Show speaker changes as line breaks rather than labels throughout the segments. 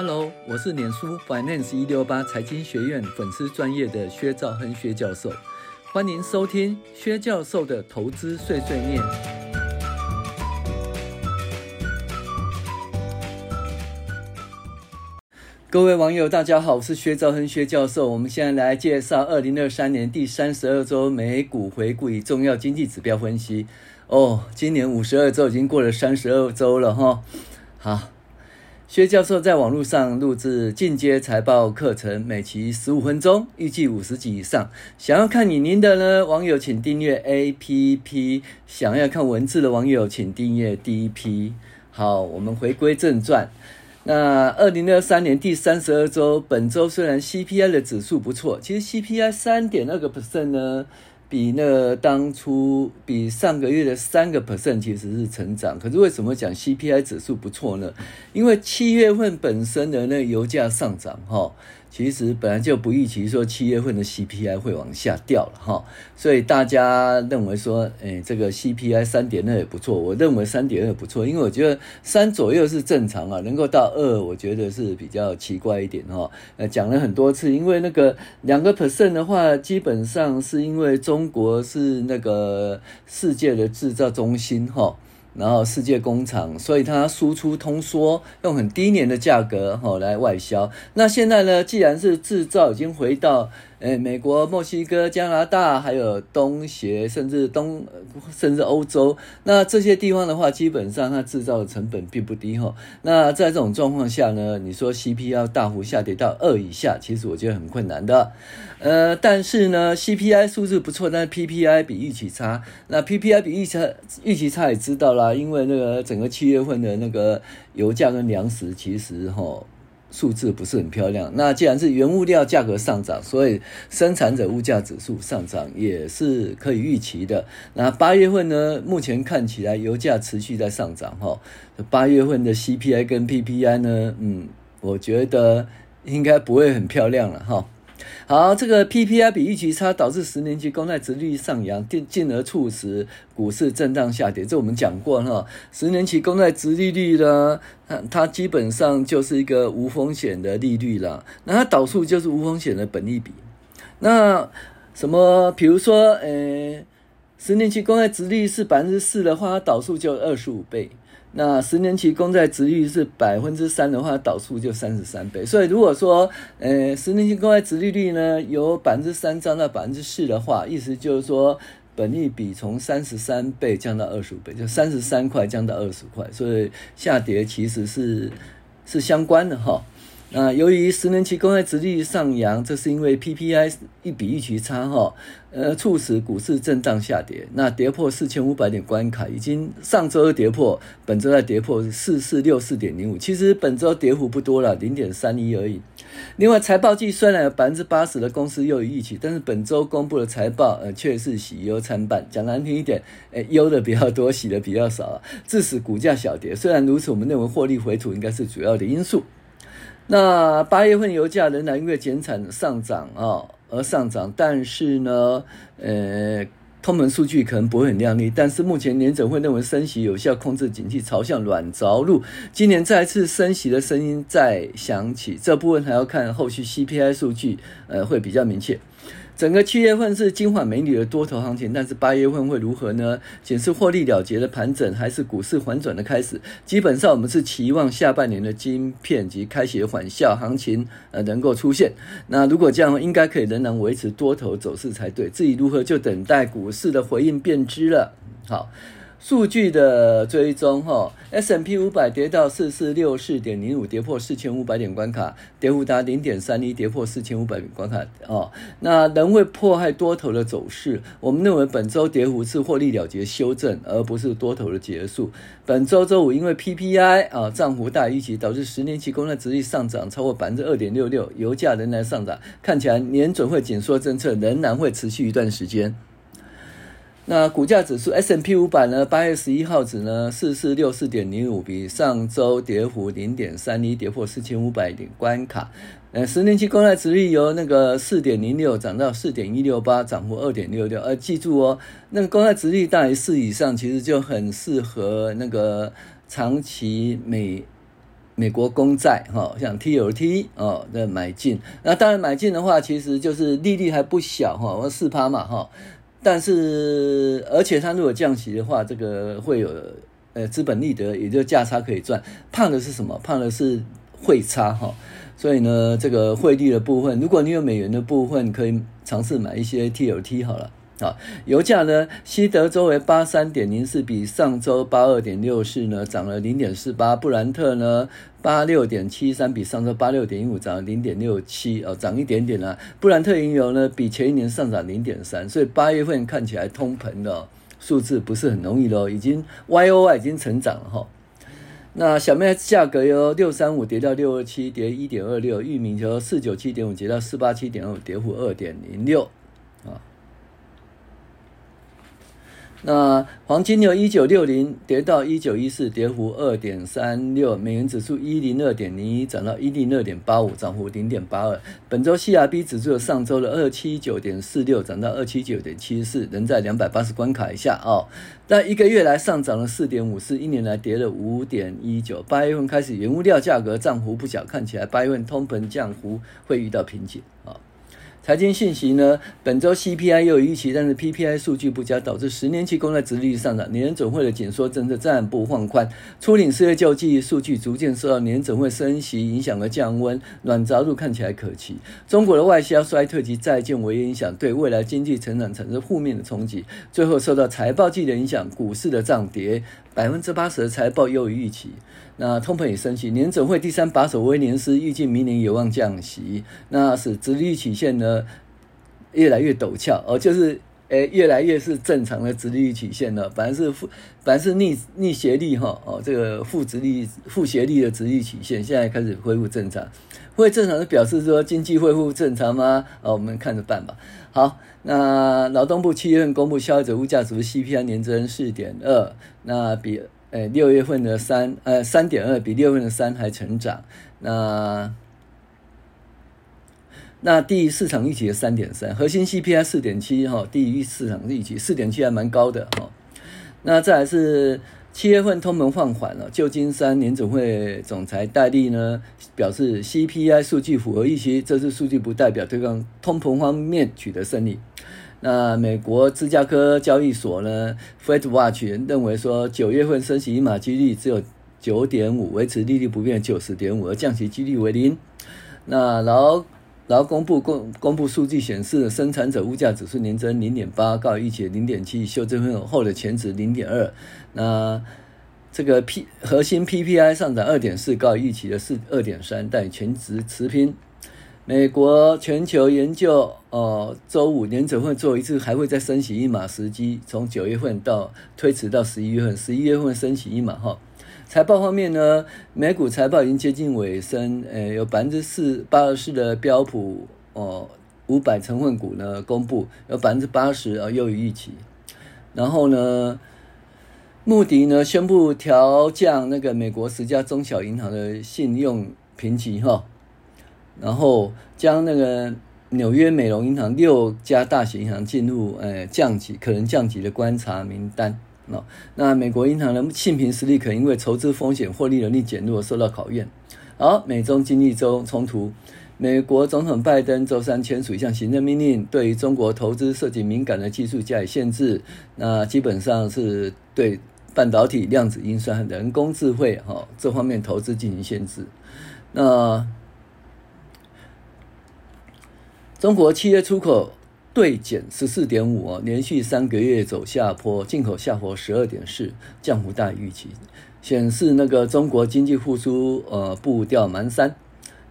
Hello，我是脸书 Finance 一六八财经学院粉丝专业的薛兆亨薛教授，欢迎收听薛教授的投资碎碎念。各位网友，大家好，我是薛兆亨薛教授。我们现在来介绍二零二三年第三十二周美股回顾与重要经济指标分析。哦，今年五十二周已经过了三十二周了哈。好。薛教授在网络上录制进阶财报课程，每期十五分钟，预计五十集以上。想要看影音的呢，网友请订阅 APP；想要看文字的网友请订阅 DP。好，我们回归正传。那二零二三年第三十二周，本周虽然 CPI 的指数不错，其实 CPI 三点二个 percent 呢。比那当初比上个月的三个 percent 其实是成长，可是为什么讲 CPI 指数不错呢？因为七月份本身的那油价上涨，哈。其实本来就不预期说七月份的 CPI 会往下掉了哈，所以大家认为说，诶，这个 CPI 三点二也不错。我认为三点二不错，因为我觉得三左右是正常啊，能够到二，我觉得是比较奇怪一点哈。呃，讲了很多次，因为那个两个 percent 的话，基本上是因为中国是那个世界的制造中心哈。然后世界工厂，所以它输出通缩，用很低廉的价格哈来外销。那现在呢，既然是制造已经回到。诶，美国、墨西哥、加拿大，还有东协，甚至东，甚至欧洲，那这些地方的话，基本上它制造的成本并不低哈。那在这种状况下呢，你说 CPI 大幅下跌到二以下，其实我觉得很困难的。呃，但是呢，CPI 数字不错，但是 PPI 比预期差。那 PPI 比预期差，预期差也知道啦，因为那个整个七月份的那个油价跟粮食，其实哈。数字不是很漂亮。那既然是原物料价格上涨，所以生产者物价指数上涨也是可以预期的。那八月份呢？目前看起来油价持续在上涨哈。八月份的 CPI 跟 PPI 呢？嗯，我觉得应该不会很漂亮了哈。好，这个 PPI 比预期差，导致十年期公债殖利率上扬，进进而促使股市震荡下跌。这我们讲过哈，十年期公债殖利率呢，它它基本上就是一个无风险的利率了。那它导数就是无风险的本利比。那什么，比如说，呃，十年期公债殖利率是百分之四的话，它导数就二十五倍。那十年期公债值率是百分之三的话，倒数就三十三倍。所以如果说，呃，十年期公债殖利率呢，由百分之三涨到百分之四的话，意思就是说，本利比从三十三倍降到二十五倍，就三十三块降到二十块，所以下跌其实是是相关的哈。那由于十年期公债殖利率上扬，这是因为 PPI 一比预期差哈，呃，促使股市震荡下跌。那跌破四千五百点关卡，已经上周跌破，本周再跌破四四六四点零五。其实本周跌幅不多了，零点三一而已。另外，财报季虽然有百分之八十的公司优于预期，但是本周公布的财报呃却是喜忧参半。讲难听一点，诶，忧的比较多，喜的比较少啊，致使股价小跌。虽然如此，我们认为获利回吐应该是主要的因素。那八月份油价仍然因为减产上涨啊而上涨，但是呢，呃，通膨数据可能不会很亮丽。但是目前联准会认为升息有效控制景气，朝向软着陆。今年再次升息的声音再响起，这部分还要看后续 CPI 数据，呃，会比较明确。整个七月份是金缓美女的多头行情，但是八月份会如何呢？仅是获利了结的盘整，还是股市反转的开始？基本上我们是期望下半年的晶片及开学返校行情呃能够出现。那如果这样，应该可以仍然维持多头走势才对。至于如何，就等待股市的回应便知了。好。数据的追踪哈，S&P 五百跌到四四六四点零五，跌破四千五百点关卡，跌幅达零点三一，跌破四千五百点关卡哦。那仍会迫害多头的走势。我们认为本周跌幅是获利了结修正，而不是多头的结束。本周周五因为 PPI 啊涨幅大于预期，导致十年期公债殖利率上涨超过百分之二点六六，油价仍然上涨，看起来年准会紧缩政策仍然会持续一段时间。那股价指数 S&P 五百呢？八月十一号指呢？四四六四点零五，比上周跌幅零点三一，跌破四千五百点关卡。呃，十年期公债殖率由那个四点零六涨到四点一六八，涨幅二点六六。呃，记住哦，那个公债殖率大于四以上，其实就很适合那个长期美美国公债哈，像 TLT 哦的买进，那当然买进的话，其实就是利率还不小哈，四趴嘛哈。但是而且它如果降息的话，这个会有呃资本利得，也就价差可以赚。怕的是什么？怕的是汇差哈。所以呢，这个汇率的部分，如果你有美元的部分，可以尝试买一些 TLT 好了。啊，油价呢，西德州为八三点零四，比上周八二点六四呢涨了零点四八。布兰特呢，八六点七三，比上周八六点一五涨了零点六七，哦，涨一点点啦。布兰特原油呢，比前一年上涨零点三，所以八月份看起来通膨的数字不是很容易咯，已经 Y O Y 已经成长了哈。那小麦价格由六三五跌到六二七，跌一点二六。玉米由四九七点五跌到四八七点五，跌幅二点零六。那黄金由一九六零跌到一九一四，跌幅二点三六。美元指数一零二点零一涨到一零二点八五，涨幅零点八二。本周 CRB 指数上周的二七九点四六涨到二七九点七四，仍在两百八十关卡以下哦。但一个月来上涨了四点五四，一年来跌了五点一九。八月份开始，原物料价格涨幅不小，看起来八月份通膨降幅会遇到瓶颈啊。财经信息呢？本周 CPI 又有预期，但是 PPI 数据不佳，导致十年期公债殖利率上涨。年总会的紧缩政策暂不放宽，初领失业救济数据逐渐受到联准会升息影响而降温，软着陆看起来可期。中国的外销衰退及债券违约影响，对未来经济成长产生负面的冲击。最后受到财报季的影响，股市的涨跌。百分之八十的财报优于预期，那通膨也升息，年总会第三把手威廉斯预计明年有望降息，那使殖利率曲线呢越来越陡峭，哦，就是诶、越来越是正常的直立曲线了，反而是负，反而是逆逆斜率哈，哦，这个负直立负斜率的直立曲线现在开始恢复正常，会正常的表示说经济恢复正常吗？哦，我们看着办吧。好，那劳动部七月份公布消费者物价指数 CPI 年增四点二，那比呃六月份的三呃三点二比六月份的三还成长，那那低于市场预期的三点三，核心 CPI 四点七哈，低于市场预期四点七还蛮高的哈，那再来是。七月份通膨放缓了，旧金山联总会总裁戴利呢表示，CPI 数据符合预期，这次数据不代表对抗通膨方面取得胜利。那美国芝加哥交易所呢，Fed Watch 认为说，九月份升息一码几率只有九点五，维持利率不变九十点五，而降息几率为零。那然后后。然后公布公公布数据显示，生产者物价指数年增零点八，高于预期零点七，修正后的前值零点二。那这个 P 核心 PPI 上涨二点四，高于预期的四二点三，但全值持平。美国全球研究哦，周五年准会做一次，还会再升息一码时机，从九月份到推迟到十一月份，十一月份升息一码哈。财报方面呢，美股财报已经接近尾声，呃，有百分之四八十四的标普哦五百成分股呢公布，有百分之八十啊优于预期。然后呢，穆迪呢宣布调降那个美国十家中小银行的信用评级哈，然后将那个纽约美容银行六家大型银行进入呃降级可能降级的观察名单。那那美国银行的信评实力可因为筹资风险、获利能力减弱受到考验。好，美中经济中冲突，美国总统拜登周三签署一项行政命令，对于中国投资涉及敏感的技术加以限制。那基本上是对半导体、量子运算、人工智慧哈这方面投资进行限制。那中国七月出口。对减十四点五哦，连续三个月走下坡，进口下滑十二点四，降幅大于预期，显示那个中国经济复苏呃步调蹒跚。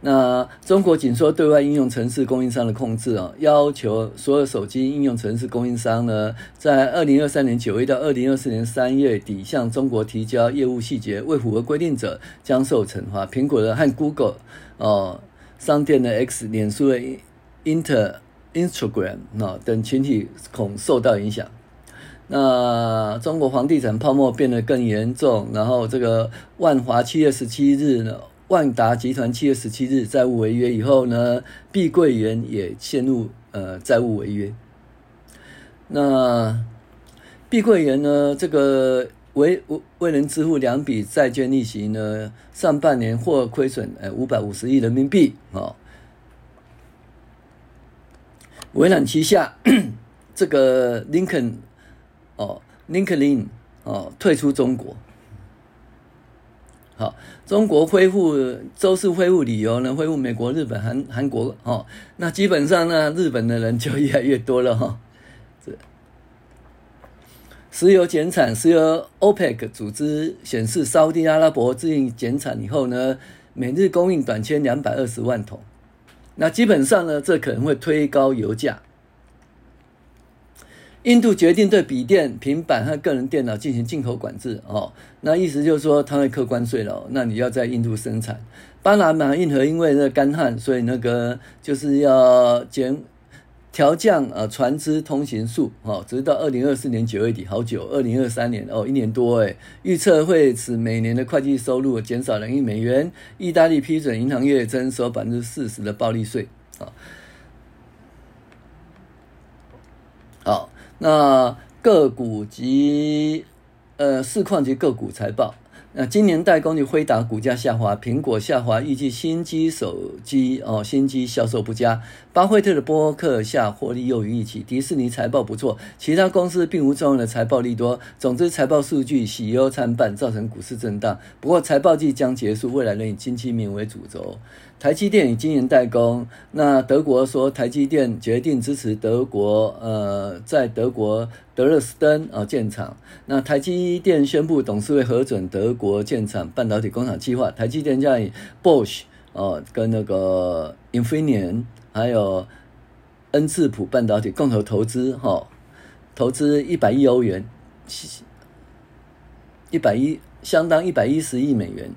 那中国紧缩对外应用城市供应商的控制啊，要求所有手机应用城市供应商呢，在二零二三年九月到二零二四年三月底向中国提交业务细节，未符合规定者将受惩罚。苹果的和 Google 哦，商店的 X，脸书的 Inter。Instagram 啊等群体恐受到影响。那中国房地产泡沫变得更严重，然后这个万华七月十七日呢，万达集团七月十七日债务违约以后呢，碧桂园也陷入呃债务违约。那碧桂园呢，这个未未未能支付两笔债券利息呢，上半年或亏损呃五百五十亿人民币哦。微软旗下 这个林肯哦，林肯林哦退出中国。好，中国恢复周四恢复理由呢，恢复美国、日本、韩韩国哦。那基本上呢，日本的人就越来越多了哈。哦石油减产，石油 OPEC 组织显示，沙乌地阿拉伯自行减产以后呢，每日供应短缺两百二十万桶。那基本上呢，这可能会推高油价。印度决定对笔电、平板和个人电脑进行进口管制哦，那意思就是说，它会扣关税了。那你要在印度生产。巴拿马运河因为那干旱，所以那个就是要减。调降呃船只通行数，哦，直到二零二四年九月底，好久，二零二三年哦，一年多诶，预测会使每年的会计收入减少两亿美元。意大利批准银行业征收百分之四十的暴利税，啊，好，那个股及呃市况及个股财报。那今年代工就辉达股价下滑，苹果下滑，预计新机手机哦，新机销售不佳。巴菲特的波克夏获利又于预期，迪士尼财报不错，其他公司并无重要的财报利多。总之，财报数据喜忧参半，造成股市震荡。不过，财报季将结束，未来仍以经济面为主轴。台积电以晶圆代工，那德国说台积电决定支持德国，呃，在德国德勒斯登啊建厂。那台积电宣布董事会核准德国建厂半导体工厂计划。台积电将以 Bosch 哦跟那个 Infineon 还有恩智浦半导体共同投资哈，投资一百亿欧元，一百亿相当一百一十亿美元。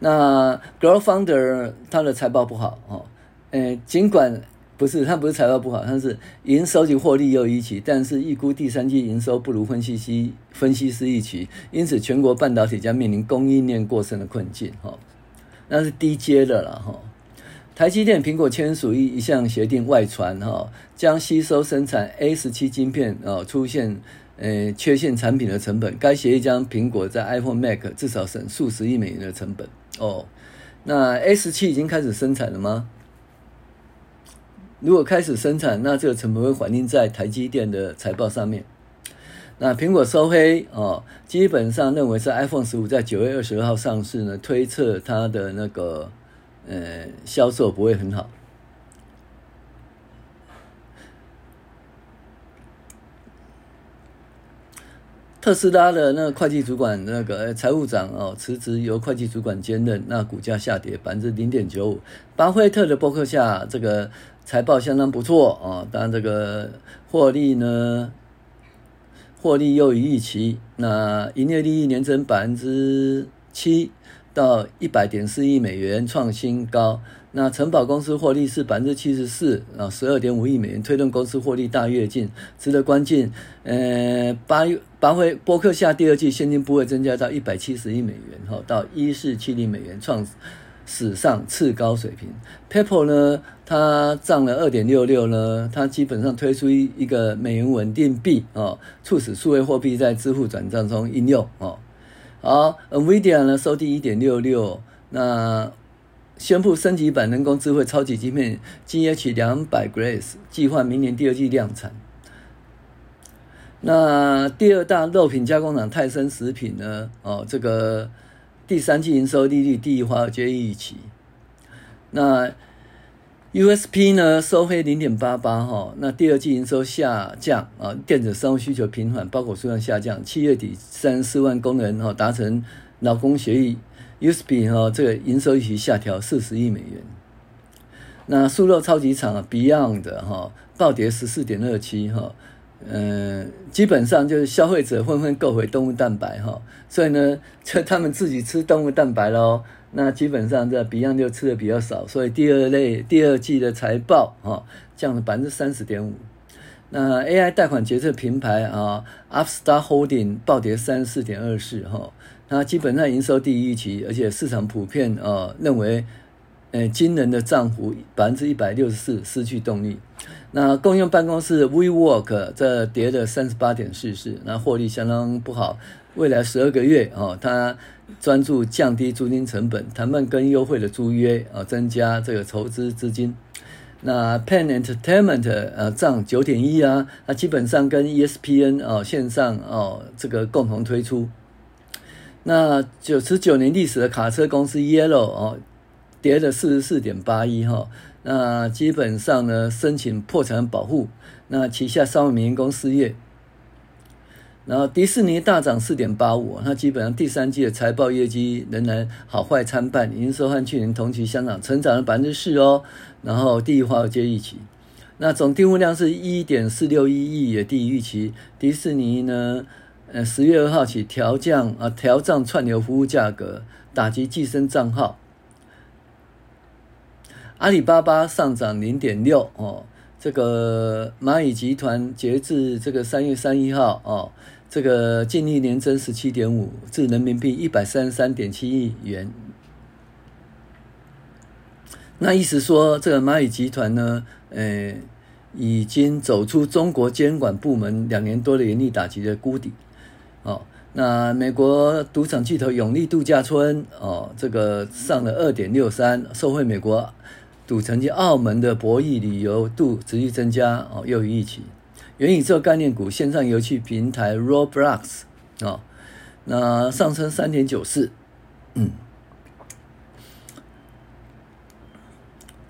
那 GlobalFoundries 它的财报不好哦，诶，尽管不是它不是财报不好，它是营收及获利优于预期，但是预估第三季营收不如分析师分析师预期，因此全国半导体将面临供应链过剩的困境哈，那是低阶的了哈。台积电苹果签署一一项协定外传哈，将吸收生产 A 十七晶片哦出现。呃，缺陷产品的成本，该协议将苹果在 iPhone Mac 至少省数十亿美元的成本哦。那 S 七已经开始生产了吗？如果开始生产，那这个成本会反映在台积电的财报上面。那苹果收黑哦，基本上认为是 iPhone 十五在九月二十二号上市呢，推测它的那个呃销售不会很好。特斯拉的那个会计主管那个财务长哦辞职，由会计主管兼任，那股价下跌百分之零点九五。巴菲特的博客下这个财报相当不错哦，当然这个获利呢，获利优于预期，那营业利益年增百分之七到一百点四亿美元，创新高。那承保公司获利是百分之七十四啊，十二点五亿美元，推动公司获利大跃进。值得关注，呃，八月八会波克下第二季现金部位增加到一百七十亿美元，哈，到一四七零美元，创史上次高水平。PayPal 呢，它涨了二点六六呢，它基本上推出一一个美元稳定币哦，促使数位货币在支付转账中应用哦。好，NVIDIA 呢收低一点六六，那。宣布升级版人工智慧超级晶片 GH 两百 Grace，计划明年第二季量产。那第二大肉品加工厂泰森食品呢？哦，这个第三季营收利率低于华尔街预期。那 USP 呢收黑零点八八哈，那第二季营收下降啊，电子商务需求平缓，包裹数量下降。七月底三十四万工人哈达成劳工协议。USB 哈，这个营收预期下调四十亿美元。那素肉超级厂 Beyond 哈暴跌十四点二七哈，嗯，基本上就是消费者纷纷购回动物蛋白哈，所以呢，就他们自己吃动物蛋白喽。那基本上这 Beyond 就吃的比较少，所以第二类第二季的财报哈降了百分之三十点五。那 AI 贷款决策平台啊，Upstar Holding 暴跌三十四点二四哈。那基本上营收第一期，而且市场普遍呃认为，呃惊人的涨幅百分之一百六十四，失去动力。那共用办公室 WeWork 这跌了三十八点四四，那获利相当不好。未来十二个月哦，他专注降低租金成本，谈判更优惠的租约啊，增加这个筹资资金。那 Penn Entertainment 呃涨九点一啊，那基本上跟 ESPN 哦线上哦这个共同推出。那九十九年历史的卡车公司 Yellow 哦跌了四十四点八一哈，那基本上呢申请破产保护，那旗下三万名员工失业。然后迪士尼大涨四点八五，那基本上第三季的财报业绩仍然好坏参半，营收和去年同期相长，成长了百分之四哦。然后低于华尔街预期，那总订户量是一点四六一亿，也低于预期。迪士尼呢，呃，十月二号起调降啊，调涨串流服务价格，打击寄生账号。阿里巴巴上涨零点六哦，这个蚂蚁集团截至这个三月三一号哦。这个净利年增十七点五，至人民币一百三十三点七亿元。那意思说，这个蚂蚁集团呢，呃，已经走出中国监管部门两年多的严厉打击的谷底。哦，那美国赌场巨头永利度假村，哦，这个上了二点六三，受惠美国赌城及澳门的博弈旅游度持续增加，哦，优于预期。元宇宙概念股线上游戏平台 Roblox 啊，那上升三点九四，嗯，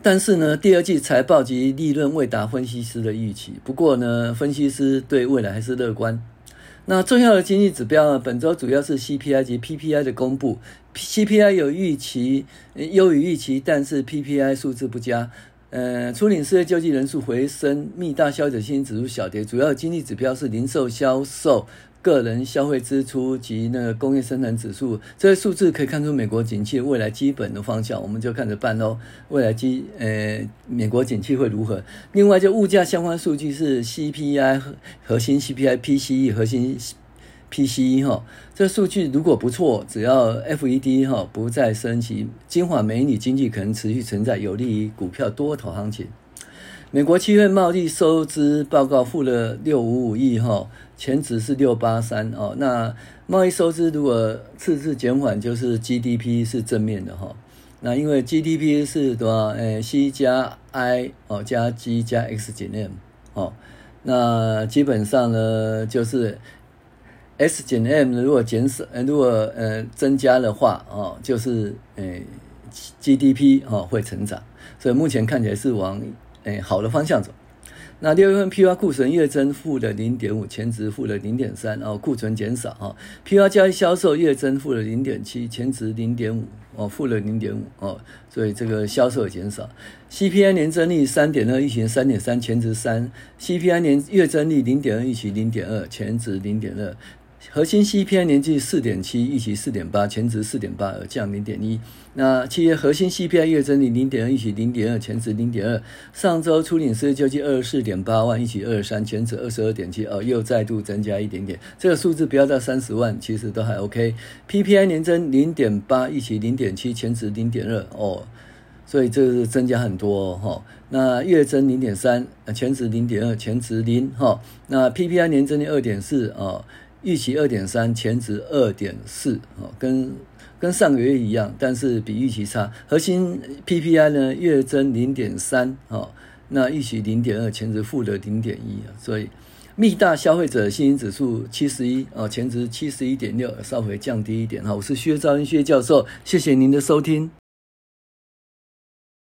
但是呢，第二季财报及利润未达分析师的预期。不过呢，分析师对未来还是乐观。那重要的经济指标呢，本周主要是 CPI 及 PPI 的公布，CPI 有预期优于预期，但是 PPI 数字不佳。呃，初领失业救济人数回升，密大消费者信心指数小跌，主要经济指标是零售销售、个人消费支出及那个工业生产指数。这些数字可以看出美国景气未来基本的方向，我们就看着办喽。未来基呃，美国景气会如何？另外，就物价相关数据是 CPI 核心 CPI、PCE 核心。PCE 哈，这数据如果不错，只要 FED 哈不再升息，金华美女经济可能持续存在，有利于股票多头行情。美国七月贸易收支报告负了六五五亿哈，前值是六八三哦。那贸易收支如果赤字减缓，就是 GDP 是正面的哈。那因为 GDP 是多少？诶，C 加 I 哦加 G 加 X 减 M 哦。那基本上呢，就是。S 减 M 如果减少，如果呃增加的话，哦，就是呃 GDP 哦会成长，所以目前看起来是往诶好的方向走。那六月份 P R 库存月增负的零点五，前值负的零点三，哦，库存减少哈。POR 交易销售月增负的零点七，前值零点五，哦，负了零点五，哦，所以这个销售减少。CPI 年增率三点二，预期三点三，前值三。CPI 年月增率零点二，预期零点二，前值零点二。核心 CPI 年季四点七，预期四点八，前值四点八，而降零点一。那企业核心 CPI 月增率零点二，预期零点二，前值零点二。上周初领失业救济二十四点八万，预期二十三，前值二十二点七，哦，又再度增加一点点。这个数字不要到三十万，其实都还 OK。PPI 年增零点八，预期零点七，前值零点二，哦，所以这是增加很多哈、哦。那月增零点三，前值零点二，前值零哈。那 PPI 年增率二点四，哦。预期二点三，前值二点四，哦，跟跟上个月一样，但是比预期差。核心 PPI 呢，月增零点三，哦，那预期零点二，前值负的零点一啊，所以密大消费者信心指数七十一，哦，前值七十一点六，稍微降低一点哈。我是薛兆恩薛教授，谢谢您的收听。